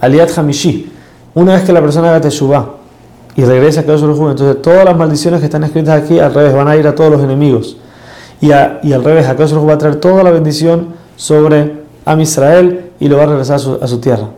Aliat Hamishi. Una vez que la persona haga Teshuvah y regresa a Kadosh Baruj entonces todas las maldiciones que están escritas aquí al revés van a ir a todos los enemigos. Y, y al revés, Kadosh Baruj va a traer toda la bendición sobre Am Israel y lo va a regresar a su tierra.